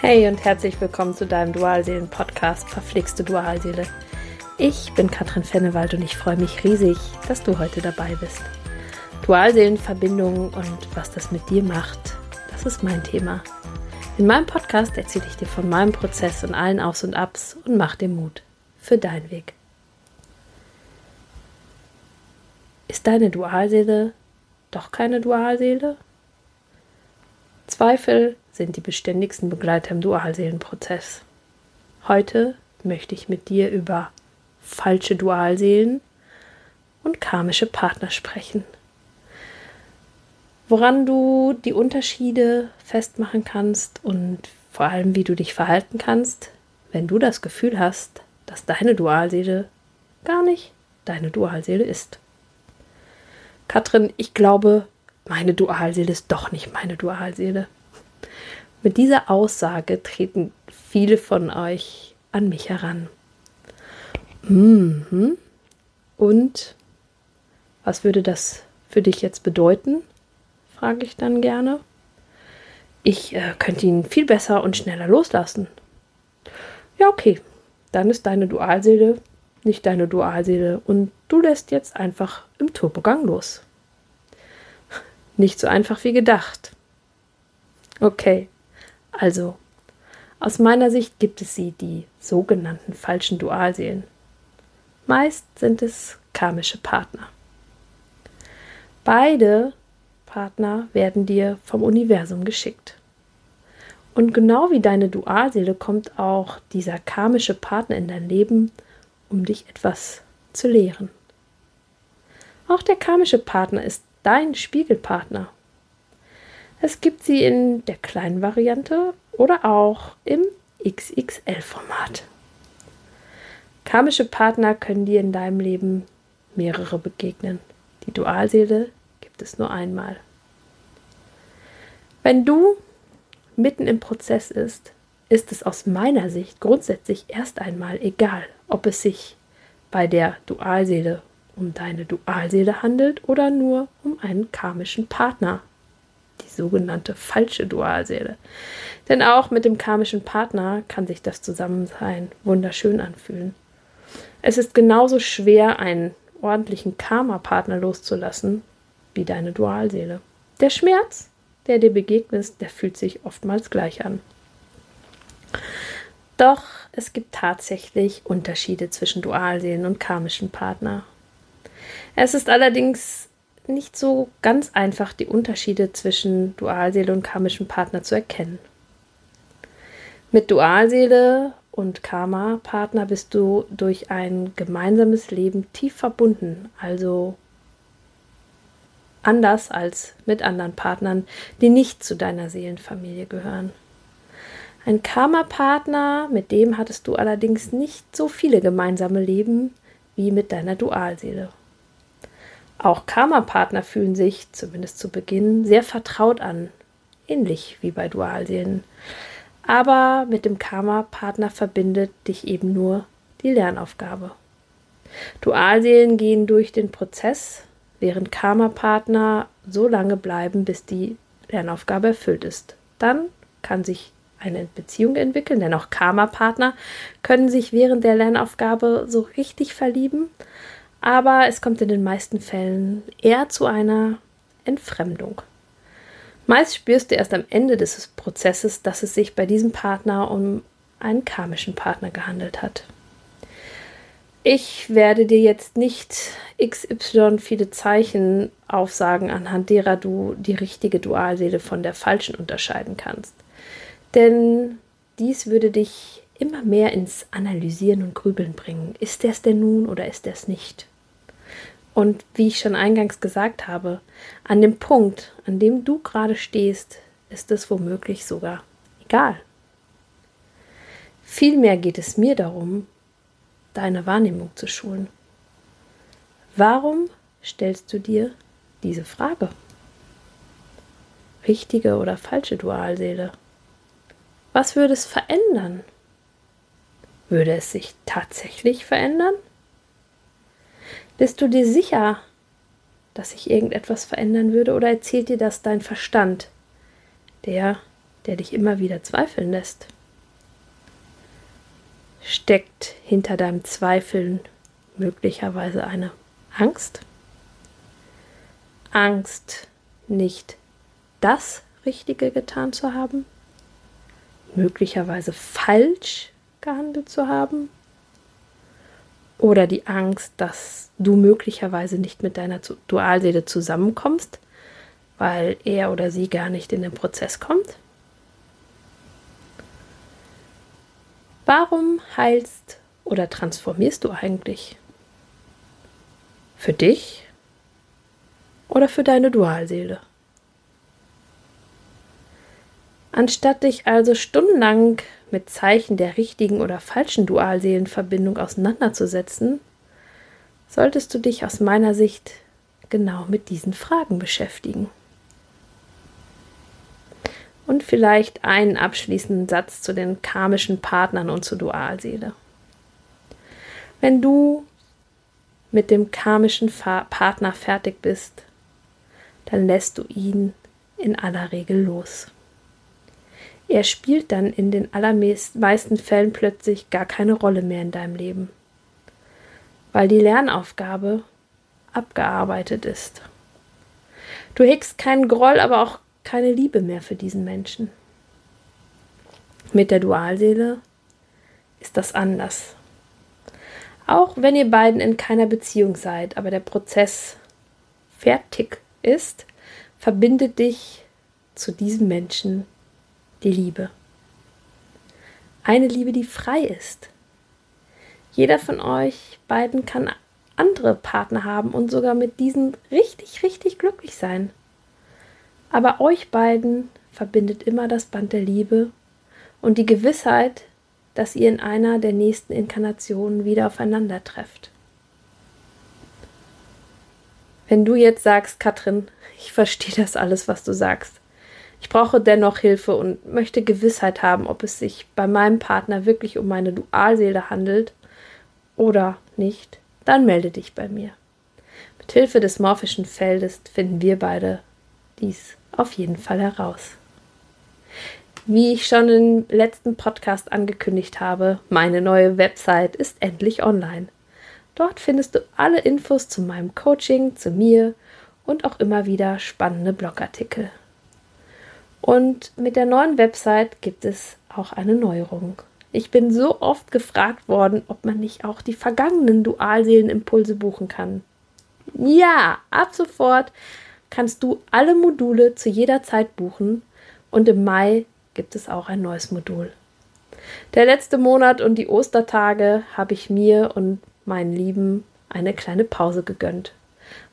Hey und herzlich willkommen zu deinem Dualseelen-Podcast Verflixte Dualseele. Ich bin Katrin Fennewald und ich freue mich riesig, dass du heute dabei bist. Dualseelenverbindungen und was das mit dir macht, das ist mein Thema. In meinem Podcast erzähle ich dir von meinem Prozess und allen Aufs und Abs und mach dir Mut für deinen Weg. Ist deine Dualseele doch keine Dualseele? Zweifel sind die beständigsten Begleiter im Dualseelenprozess. Heute möchte ich mit dir über falsche Dualseelen und karmische Partner sprechen. Woran du die Unterschiede festmachen kannst und vor allem, wie du dich verhalten kannst, wenn du das Gefühl hast, dass deine Dualseele gar nicht deine Dualseele ist. Katrin, ich glaube, meine Dualseele ist doch nicht meine Dualseele. Mit dieser Aussage treten viele von euch an mich heran. Mhm. Und was würde das für dich jetzt bedeuten? frage ich dann gerne. Ich äh, könnte ihn viel besser und schneller loslassen. Ja, okay. Dann ist deine Dualseele nicht deine Dualseele und du lässt jetzt einfach im Turbogang los. Nicht so einfach wie gedacht. Okay, also, aus meiner Sicht gibt es sie, die sogenannten falschen Dualseelen. Meist sind es karmische Partner. Beide Partner werden dir vom Universum geschickt. Und genau wie deine Dualseele kommt auch dieser karmische Partner in dein Leben, um dich etwas zu lehren. Auch der karmische Partner ist dein Spiegelpartner es gibt sie in der kleinen Variante oder auch im XXL-Format. Karmische Partner können dir in deinem Leben mehrere begegnen. Die Dualseele gibt es nur einmal. Wenn du mitten im Prozess ist, ist es aus meiner Sicht grundsätzlich erst einmal egal, ob es sich bei der Dualseele um deine Dualseele handelt oder nur um einen karmischen Partner die sogenannte falsche Dualseele. Denn auch mit dem karmischen Partner kann sich das Zusammensein wunderschön anfühlen. Es ist genauso schwer, einen ordentlichen Karma-Partner loszulassen, wie deine Dualseele. Der Schmerz, der dir begegnet, der fühlt sich oftmals gleich an. Doch es gibt tatsächlich Unterschiede zwischen Dualseelen und karmischen Partner. Es ist allerdings nicht so ganz einfach, die Unterschiede zwischen Dualseele und karmischem Partner zu erkennen. Mit Dualseele und Karma-Partner bist du durch ein gemeinsames Leben tief verbunden, also anders als mit anderen Partnern, die nicht zu deiner Seelenfamilie gehören. Ein Karma-Partner, mit dem hattest du allerdings nicht so viele gemeinsame Leben wie mit deiner Dualseele. Auch Karma-Partner fühlen sich, zumindest zu Beginn, sehr vertraut an, ähnlich wie bei Dualseelen. Aber mit dem Karma-Partner verbindet dich eben nur die Lernaufgabe. Dualseelen gehen durch den Prozess, während Karma-Partner so lange bleiben, bis die Lernaufgabe erfüllt ist. Dann kann sich eine Beziehung entwickeln, denn auch Karma-Partner können sich während der Lernaufgabe so richtig verlieben, aber es kommt in den meisten Fällen eher zu einer Entfremdung. Meist spürst du erst am Ende des Prozesses, dass es sich bei diesem Partner um einen karmischen Partner gehandelt hat. Ich werde dir jetzt nicht XY viele Zeichen aufsagen, anhand derer du die richtige Dualseele von der falschen unterscheiden kannst. Denn dies würde dich immer mehr ins Analysieren und Grübeln bringen. Ist der es denn nun oder ist der es nicht? Und wie ich schon eingangs gesagt habe, an dem Punkt, an dem du gerade stehst, ist es womöglich sogar egal. Vielmehr geht es mir darum, deine Wahrnehmung zu schulen. Warum stellst du dir diese Frage? Richtige oder falsche Dualseele? Was würde es verändern? Würde es sich tatsächlich verändern? Bist du dir sicher, dass sich irgendetwas verändern würde oder erzählt dir das dein Verstand, der der dich immer wieder zweifeln lässt? Steckt hinter deinem Zweifeln möglicherweise eine Angst? Angst, nicht das Richtige getan zu haben? Möglicherweise falsch gehandelt zu haben? Oder die Angst, dass du möglicherweise nicht mit deiner Dualseele zusammenkommst, weil er oder sie gar nicht in den Prozess kommt? Warum heilst oder transformierst du eigentlich? Für dich oder für deine Dualseele? Anstatt dich also stundenlang mit Zeichen der richtigen oder falschen Dualseelenverbindung auseinanderzusetzen, solltest du dich aus meiner Sicht genau mit diesen Fragen beschäftigen. Und vielleicht einen abschließenden Satz zu den karmischen Partnern und zur Dualseele. Wenn du mit dem karmischen Partner fertig bist, dann lässt du ihn in aller Regel los. Er spielt dann in den allermeisten Fällen plötzlich gar keine Rolle mehr in deinem Leben, weil die Lernaufgabe abgearbeitet ist. Du hegst keinen Groll, aber auch keine Liebe mehr für diesen Menschen. Mit der Dualseele ist das anders. Auch wenn ihr beiden in keiner Beziehung seid, aber der Prozess fertig ist, verbindet dich zu diesem Menschen die Liebe. Eine Liebe, die frei ist. Jeder von euch beiden kann andere Partner haben und sogar mit diesen richtig, richtig glücklich sein. Aber euch beiden verbindet immer das Band der Liebe und die Gewissheit, dass ihr in einer der nächsten Inkarnationen wieder aufeinander trefft. Wenn du jetzt sagst, Katrin, ich verstehe das alles, was du sagst, ich brauche dennoch Hilfe und möchte Gewissheit haben, ob es sich bei meinem Partner wirklich um meine Dualseele handelt oder nicht. Dann melde dich bei mir. Mit Hilfe des morphischen Feldes finden wir beide dies auf jeden Fall heraus. Wie ich schon im letzten Podcast angekündigt habe, meine neue Website ist endlich online. Dort findest du alle Infos zu meinem Coaching, zu mir und auch immer wieder spannende Blogartikel. Und mit der neuen Website gibt es auch eine Neuerung. Ich bin so oft gefragt worden, ob man nicht auch die vergangenen Dualseelenimpulse buchen kann. Ja, ab sofort kannst du alle Module zu jeder Zeit buchen und im Mai gibt es auch ein neues Modul. Der letzte Monat und die Ostertage habe ich mir und meinen Lieben eine kleine Pause gegönnt.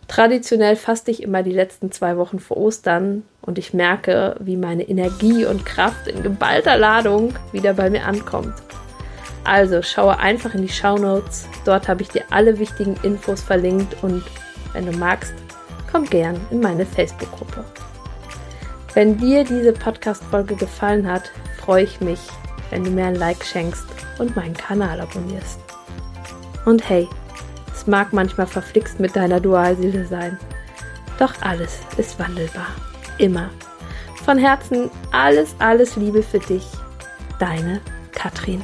Traditionell faste ich immer die letzten zwei Wochen vor Ostern und ich merke, wie meine Energie und Kraft in geballter Ladung wieder bei mir ankommt. Also schaue einfach in die Show Notes. Dort habe ich dir alle wichtigen Infos verlinkt und wenn du magst, komm gern in meine Facebook-Gruppe. Wenn dir diese Podcast-Folge gefallen hat, freue ich mich, wenn du mir ein Like schenkst und meinen Kanal abonnierst. Und hey, mag manchmal verflixt mit deiner Dualseele sein. Doch alles ist wandelbar. Immer. Von Herzen alles, alles Liebe für dich. Deine Katrin.